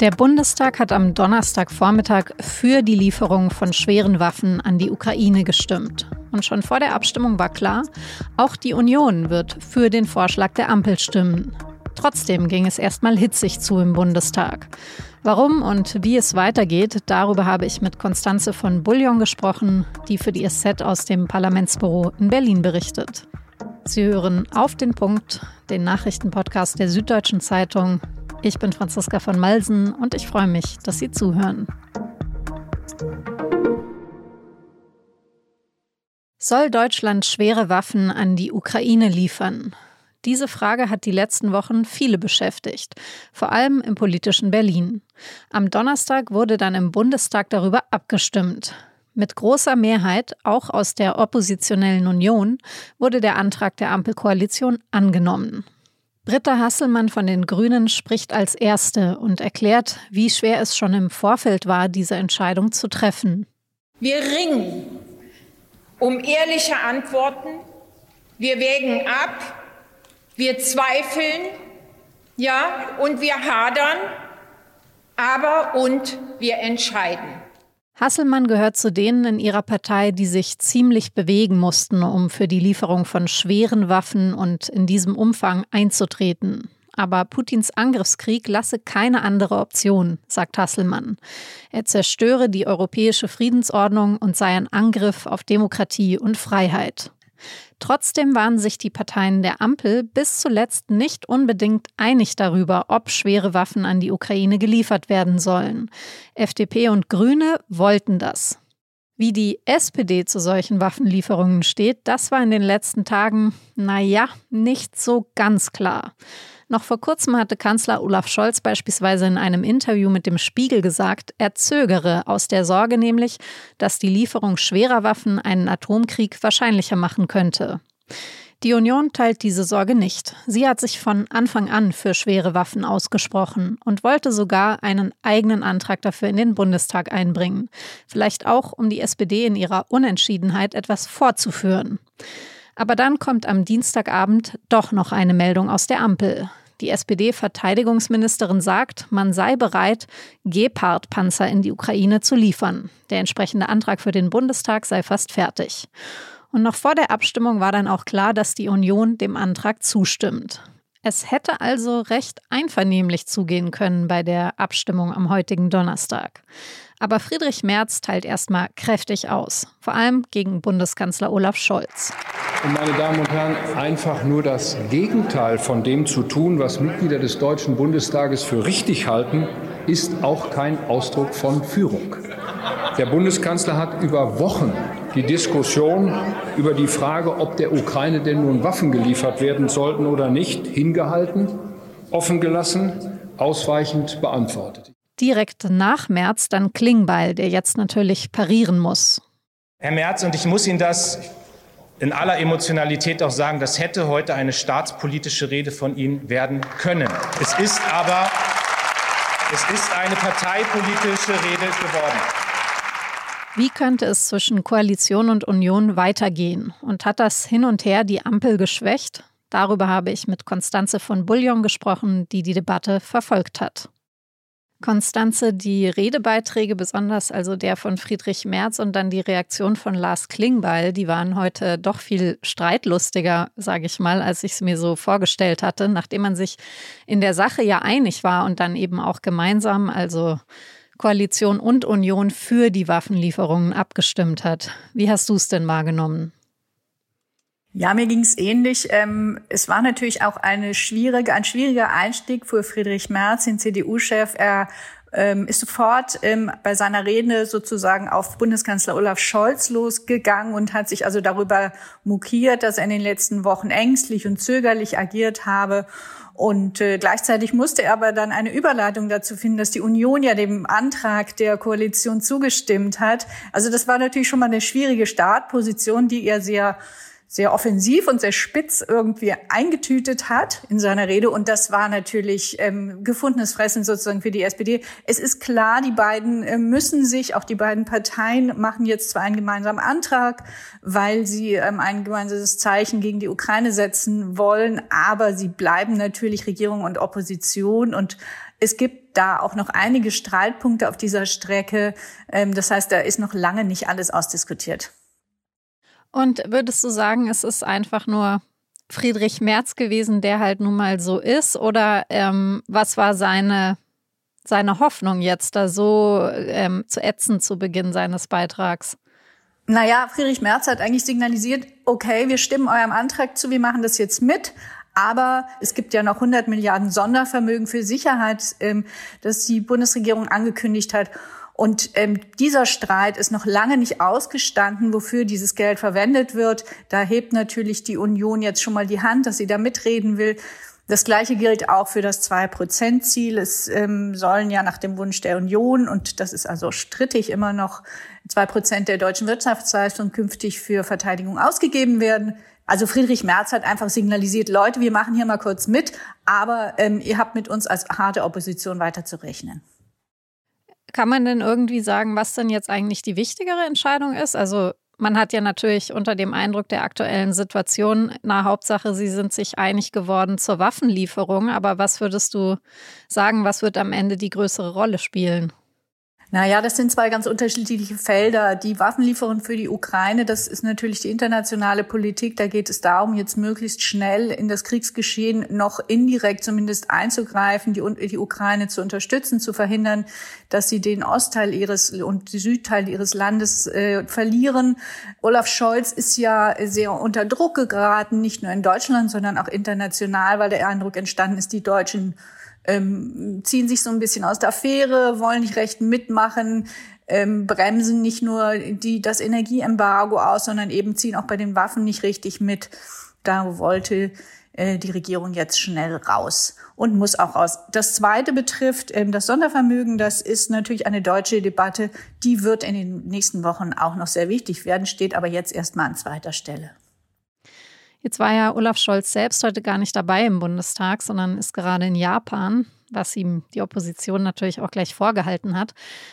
Der Bundestag hat am Donnerstagvormittag für die Lieferung von schweren Waffen an die Ukraine gestimmt. Und schon vor der Abstimmung war klar, auch die Union wird für den Vorschlag der Ampel stimmen. Trotzdem ging es erstmal hitzig zu im Bundestag. Warum und wie es weitergeht, darüber habe ich mit Konstanze von Bullion gesprochen, die für die SZ aus dem Parlamentsbüro in Berlin berichtet. Sie hören auf den Punkt, den Nachrichtenpodcast der Süddeutschen Zeitung. Ich bin Franziska von Malsen und ich freue mich, dass Sie zuhören. Soll Deutschland schwere Waffen an die Ukraine liefern? Diese Frage hat die letzten Wochen viele beschäftigt, vor allem im politischen Berlin. Am Donnerstag wurde dann im Bundestag darüber abgestimmt. Mit großer Mehrheit, auch aus der oppositionellen Union, wurde der Antrag der Ampelkoalition angenommen. Britta Hasselmann von den Grünen spricht als Erste und erklärt, wie schwer es schon im Vorfeld war, diese Entscheidung zu treffen. Wir ringen um ehrliche Antworten. Wir wägen ab. Wir zweifeln. Ja, und wir hadern. Aber und wir entscheiden. Hasselmann gehört zu denen in ihrer Partei, die sich ziemlich bewegen mussten, um für die Lieferung von schweren Waffen und in diesem Umfang einzutreten. Aber Putins Angriffskrieg lasse keine andere Option, sagt Hasselmann. Er zerstöre die europäische Friedensordnung und sei ein Angriff auf Demokratie und Freiheit. Trotzdem waren sich die Parteien der Ampel bis zuletzt nicht unbedingt einig darüber, ob schwere Waffen an die Ukraine geliefert werden sollen. FDP und Grüne wollten das. Wie die SPD zu solchen Waffenlieferungen steht, das war in den letzten Tagen, naja, nicht so ganz klar. Noch vor kurzem hatte Kanzler Olaf Scholz beispielsweise in einem Interview mit dem Spiegel gesagt, er zögere aus der Sorge nämlich, dass die Lieferung schwerer Waffen einen Atomkrieg wahrscheinlicher machen könnte. Die Union teilt diese Sorge nicht. Sie hat sich von Anfang an für schwere Waffen ausgesprochen und wollte sogar einen eigenen Antrag dafür in den Bundestag einbringen. Vielleicht auch, um die SPD in ihrer Unentschiedenheit etwas vorzuführen. Aber dann kommt am Dienstagabend doch noch eine Meldung aus der Ampel. Die SPD-Verteidigungsministerin sagt, man sei bereit, Gepard-Panzer in die Ukraine zu liefern. Der entsprechende Antrag für den Bundestag sei fast fertig. Und noch vor der Abstimmung war dann auch klar, dass die Union dem Antrag zustimmt. Es hätte also recht einvernehmlich zugehen können bei der Abstimmung am heutigen Donnerstag. Aber Friedrich Merz teilt erstmal kräftig aus, vor allem gegen Bundeskanzler Olaf Scholz. Und meine Damen und Herren, einfach nur das Gegenteil von dem zu tun, was Mitglieder des Deutschen Bundestages für richtig halten, ist auch kein Ausdruck von Führung. Der Bundeskanzler hat über Wochen die Diskussion über die Frage, ob der Ukraine denn nun Waffen geliefert werden sollten oder nicht, hingehalten, offen gelassen, ausweichend beantwortet. Direkt nach Merz dann Klingbeil, der jetzt natürlich parieren muss. Herr Merz, und ich muss Ihnen das in aller Emotionalität auch sagen, das hätte heute eine staatspolitische Rede von Ihnen werden können. Es ist aber es ist eine parteipolitische Rede geworden. Wie könnte es zwischen Koalition und Union weitergehen? Und hat das hin und her die Ampel geschwächt? Darüber habe ich mit Konstanze von Bullion gesprochen, die die Debatte verfolgt hat. Konstanze, die Redebeiträge, besonders also der von Friedrich Merz und dann die Reaktion von Lars Klingbeil, die waren heute doch viel streitlustiger, sage ich mal, als ich es mir so vorgestellt hatte, nachdem man sich in der Sache ja einig war und dann eben auch gemeinsam, also Koalition und Union für die Waffenlieferungen abgestimmt hat. Wie hast du es denn wahrgenommen? Ja, mir ging es ähnlich. Ähm, es war natürlich auch eine schwierige, ein schwieriger Einstieg für Friedrich Merz, den CDU-Chef. Er ähm, ist sofort ähm, bei seiner Rede sozusagen auf Bundeskanzler Olaf Scholz losgegangen und hat sich also darüber mokiert, dass er in den letzten Wochen ängstlich und zögerlich agiert habe. Und äh, gleichzeitig musste er aber dann eine Überleitung dazu finden, dass die Union ja dem Antrag der Koalition zugestimmt hat. Also das war natürlich schon mal eine schwierige Startposition, die er sehr sehr offensiv und sehr spitz irgendwie eingetütet hat in seiner Rede. Und das war natürlich ähm, gefundenes Fressen sozusagen für die SPD. Es ist klar, die beiden äh, müssen sich, auch die beiden Parteien machen jetzt zwar einen gemeinsamen Antrag, weil sie ähm, ein gemeinsames Zeichen gegen die Ukraine setzen wollen, aber sie bleiben natürlich Regierung und Opposition. Und es gibt da auch noch einige Streitpunkte auf dieser Strecke. Ähm, das heißt, da ist noch lange nicht alles ausdiskutiert. Und würdest du sagen, es ist einfach nur Friedrich Merz gewesen, der halt nun mal so ist? Oder ähm, was war seine, seine Hoffnung jetzt da so ähm, zu ätzen zu Beginn seines Beitrags? Naja, Friedrich Merz hat eigentlich signalisiert, okay, wir stimmen eurem Antrag zu, wir machen das jetzt mit. Aber es gibt ja noch 100 Milliarden Sondervermögen für Sicherheit, ähm, das die Bundesregierung angekündigt hat. Und ähm, dieser Streit ist noch lange nicht ausgestanden, wofür dieses Geld verwendet wird. Da hebt natürlich die Union jetzt schon mal die Hand, dass sie da mitreden will. Das Gleiche gilt auch für das Zwei-Prozent-Ziel. Es ähm, sollen ja nach dem Wunsch der Union, und das ist also strittig immer noch, zwei Prozent der deutschen Wirtschaftsleistung künftig für Verteidigung ausgegeben werden. Also Friedrich Merz hat einfach signalisiert, Leute, wir machen hier mal kurz mit, aber ähm, ihr habt mit uns als harte Opposition weiter zu rechnen. Kann man denn irgendwie sagen, was denn jetzt eigentlich die wichtigere Entscheidung ist? Also man hat ja natürlich unter dem Eindruck der aktuellen Situation, na Hauptsache, sie sind sich einig geworden zur Waffenlieferung. Aber was würdest du sagen, was wird am Ende die größere Rolle spielen? Naja, das sind zwei ganz unterschiedliche Felder. Die Waffenlieferung für die Ukraine, das ist natürlich die internationale Politik. Da geht es darum, jetzt möglichst schnell in das Kriegsgeschehen noch indirekt zumindest einzugreifen, die, die Ukraine zu unterstützen, zu verhindern, dass sie den Ostteil ihres und den Südteil ihres Landes äh, verlieren. Olaf Scholz ist ja sehr unter Druck geraten, nicht nur in Deutschland, sondern auch international, weil der Eindruck entstanden ist, die Deutschen ähm, ziehen sich so ein bisschen aus der Affäre, wollen nicht recht mitmachen, ähm, bremsen nicht nur die, das Energieembargo aus, sondern eben ziehen auch bei den Waffen nicht richtig mit. Da wollte äh, die Regierung jetzt schnell raus und muss auch raus. Das Zweite betrifft ähm, das Sondervermögen. Das ist natürlich eine deutsche Debatte. Die wird in den nächsten Wochen auch noch sehr wichtig werden, steht aber jetzt erstmal an zweiter Stelle. Jetzt war ja Olaf Scholz selbst heute gar nicht dabei im Bundestag, sondern ist gerade in Japan, was ihm die Opposition natürlich auch gleich vorgehalten hat.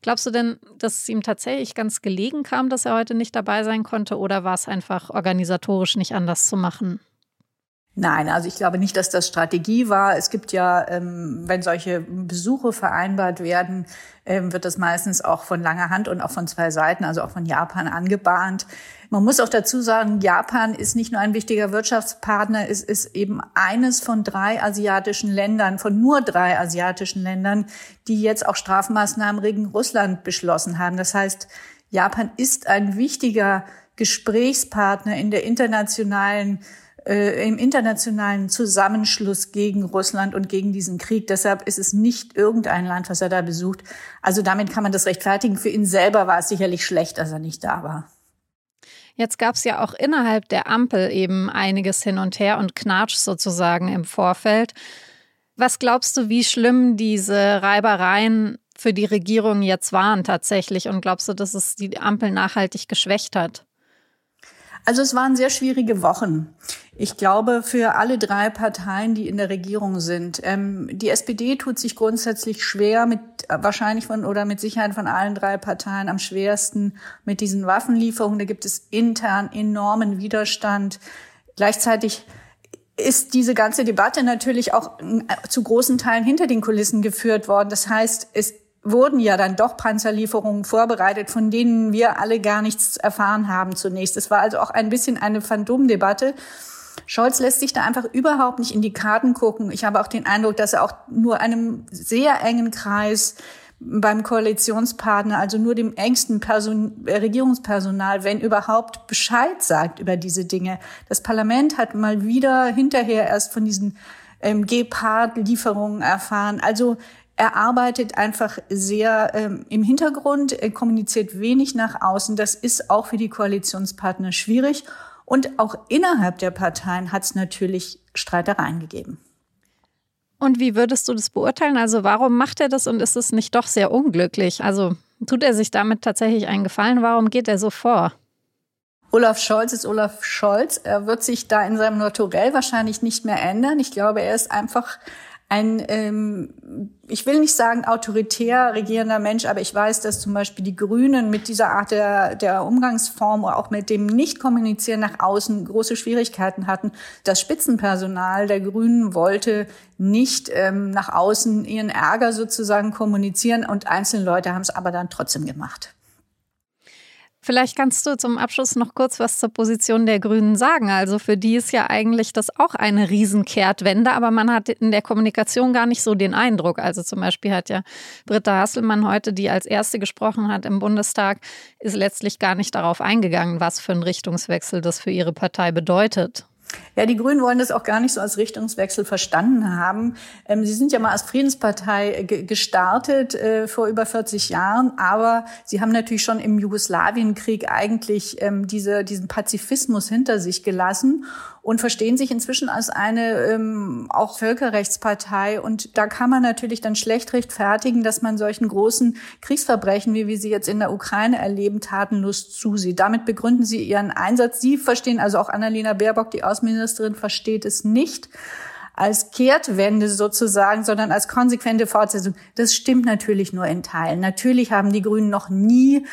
Glaubst du denn, dass es ihm tatsächlich ganz gelegen kam, dass er heute nicht dabei sein konnte oder war es einfach organisatorisch nicht anders zu machen? Nein, also ich glaube nicht, dass das Strategie war. Es gibt ja, ähm, wenn solche Besuche vereinbart werden, ähm, wird das meistens auch von langer Hand und auch von zwei Seiten, also auch von Japan angebahnt. Man muss auch dazu sagen, Japan ist nicht nur ein wichtiger Wirtschaftspartner, es ist eben eines von drei asiatischen Ländern, von nur drei asiatischen Ländern, die jetzt auch Strafmaßnahmen gegen Russland beschlossen haben. Das heißt, Japan ist ein wichtiger Gesprächspartner in der internationalen äh, im internationalen Zusammenschluss gegen Russland und gegen diesen Krieg. Deshalb ist es nicht irgendein Land, was er da besucht. Also damit kann man das rechtfertigen. Für ihn selber war es sicherlich schlecht, dass er nicht da war. Jetzt gab es ja auch innerhalb der Ampel eben einiges hin und her und Knatsch sozusagen im Vorfeld. Was glaubst du, wie schlimm diese Reibereien für die Regierung jetzt waren tatsächlich? Und glaubst du, dass es die Ampel nachhaltig geschwächt hat? Also es waren sehr schwierige Wochen. Ich glaube, für alle drei Parteien, die in der Regierung sind. Ähm, die SPD tut sich grundsätzlich schwer mit, wahrscheinlich von oder mit Sicherheit von allen drei Parteien am schwersten mit diesen Waffenlieferungen. Da gibt es intern enormen Widerstand. Gleichzeitig ist diese ganze Debatte natürlich auch äh, zu großen Teilen hinter den Kulissen geführt worden. Das heißt, es wurden ja dann doch Panzerlieferungen vorbereitet, von denen wir alle gar nichts erfahren haben zunächst. Es war also auch ein bisschen eine Phantomdebatte. Scholz lässt sich da einfach überhaupt nicht in die Karten gucken. Ich habe auch den Eindruck, dass er auch nur einem sehr engen Kreis beim Koalitionspartner, also nur dem engsten Person Regierungspersonal, wenn überhaupt, Bescheid sagt über diese Dinge. Das Parlament hat mal wieder hinterher erst von diesen ähm, Gepard-Lieferungen erfahren. Also er arbeitet einfach sehr ähm, im Hintergrund, er kommuniziert wenig nach außen. Das ist auch für die Koalitionspartner schwierig. Und auch innerhalb der Parteien hat es natürlich Streitereien gegeben. Und wie würdest du das beurteilen? Also warum macht er das und ist es nicht doch sehr unglücklich? Also tut er sich damit tatsächlich einen Gefallen? Warum geht er so vor? Olaf Scholz ist Olaf Scholz. Er wird sich da in seinem Naturell wahrscheinlich nicht mehr ändern. Ich glaube, er ist einfach ein, ähm, ich will nicht sagen autoritär regierender Mensch, aber ich weiß, dass zum Beispiel die Grünen mit dieser Art der, der Umgangsform oder auch mit dem Nicht-Kommunizieren nach außen große Schwierigkeiten hatten. Das Spitzenpersonal der Grünen wollte nicht ähm, nach außen ihren Ärger sozusagen kommunizieren und einzelne Leute haben es aber dann trotzdem gemacht. Vielleicht kannst du zum Abschluss noch kurz was zur Position der Grünen sagen. Also für die ist ja eigentlich das auch eine Riesenkehrtwende, aber man hat in der Kommunikation gar nicht so den Eindruck. Also zum Beispiel hat ja Britta Hasselmann heute, die als erste gesprochen hat im Bundestag, ist letztlich gar nicht darauf eingegangen, was für ein Richtungswechsel das für ihre Partei bedeutet. Ja, die Grünen wollen das auch gar nicht so als Richtungswechsel verstanden haben. Ähm, sie sind ja mal als Friedenspartei äh, gestartet äh, vor über 40 Jahren, aber sie haben natürlich schon im Jugoslawienkrieg eigentlich ähm, diese, diesen Pazifismus hinter sich gelassen und verstehen sich inzwischen als eine ähm, auch Völkerrechtspartei. Und da kann man natürlich dann schlecht rechtfertigen, dass man solchen großen Kriegsverbrechen, wie wir sie jetzt in der Ukraine erleben, tatenlos zusieht. Damit begründen sie ihren Einsatz. Sie verstehen, also auch Annalena Baerbock, die Außenministerin, versteht es nicht als Kehrtwende sozusagen, sondern als konsequente Fortsetzung. Das stimmt natürlich nur in Teilen. Natürlich haben die Grünen noch nie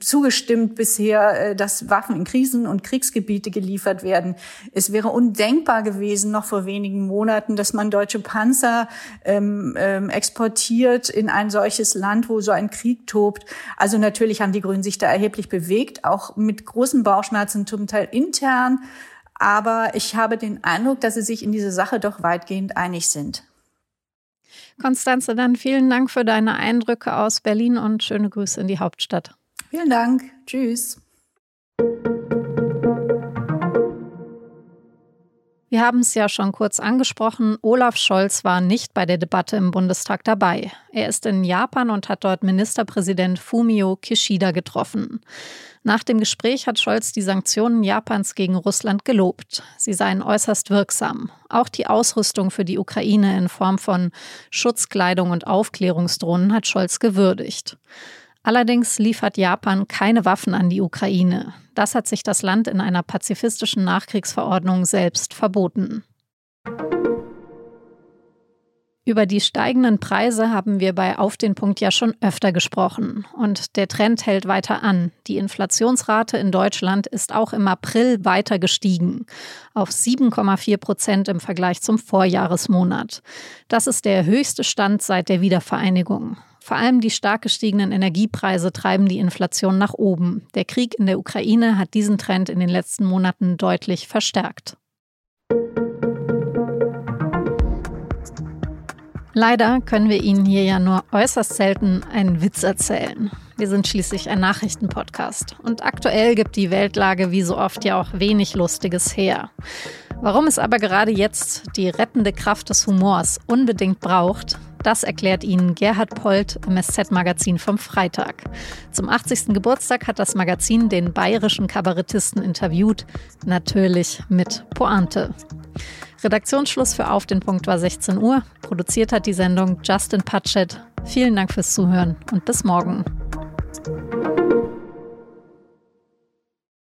zugestimmt bisher, äh, dass Waffen in Krisen- und Kriegsgebiete geliefert werden. Es wäre undenkbar gewesen, noch vor wenigen Monaten, dass man deutsche Panzer ähm, ähm, exportiert in ein solches Land, wo so ein Krieg tobt. Also natürlich haben die Grünen sich da erheblich bewegt, auch mit großen Bauchschmerzen zum Teil intern. Aber ich habe den Eindruck, dass sie sich in dieser Sache doch weitgehend einig sind. Konstanze, dann vielen Dank für deine Eindrücke aus Berlin und schöne Grüße in die Hauptstadt. Vielen Dank. Tschüss. Wir haben es ja schon kurz angesprochen, Olaf Scholz war nicht bei der Debatte im Bundestag dabei. Er ist in Japan und hat dort Ministerpräsident Fumio Kishida getroffen. Nach dem Gespräch hat Scholz die Sanktionen Japans gegen Russland gelobt. Sie seien äußerst wirksam. Auch die Ausrüstung für die Ukraine in Form von Schutzkleidung und Aufklärungsdrohnen hat Scholz gewürdigt. Allerdings liefert Japan keine Waffen an die Ukraine. Das hat sich das Land in einer pazifistischen Nachkriegsverordnung selbst verboten. Über die steigenden Preise haben wir bei Auf den Punkt ja schon öfter gesprochen. Und der Trend hält weiter an. Die Inflationsrate in Deutschland ist auch im April weiter gestiegen. Auf 7,4 Prozent im Vergleich zum Vorjahresmonat. Das ist der höchste Stand seit der Wiedervereinigung. Vor allem die stark gestiegenen Energiepreise treiben die Inflation nach oben. Der Krieg in der Ukraine hat diesen Trend in den letzten Monaten deutlich verstärkt. Leider können wir Ihnen hier ja nur äußerst selten einen Witz erzählen. Wir sind schließlich ein Nachrichtenpodcast. Und aktuell gibt die Weltlage wie so oft ja auch wenig Lustiges her. Warum es aber gerade jetzt die rettende Kraft des Humors unbedingt braucht, das erklärt Ihnen Gerhard Polt im SZ-Magazin vom Freitag. Zum 80. Geburtstag hat das Magazin den bayerischen Kabarettisten interviewt, natürlich mit Pointe. Redaktionsschluss für Auf den Punkt war 16 Uhr. Produziert hat die Sendung Justin Patchett. Vielen Dank fürs Zuhören und bis morgen.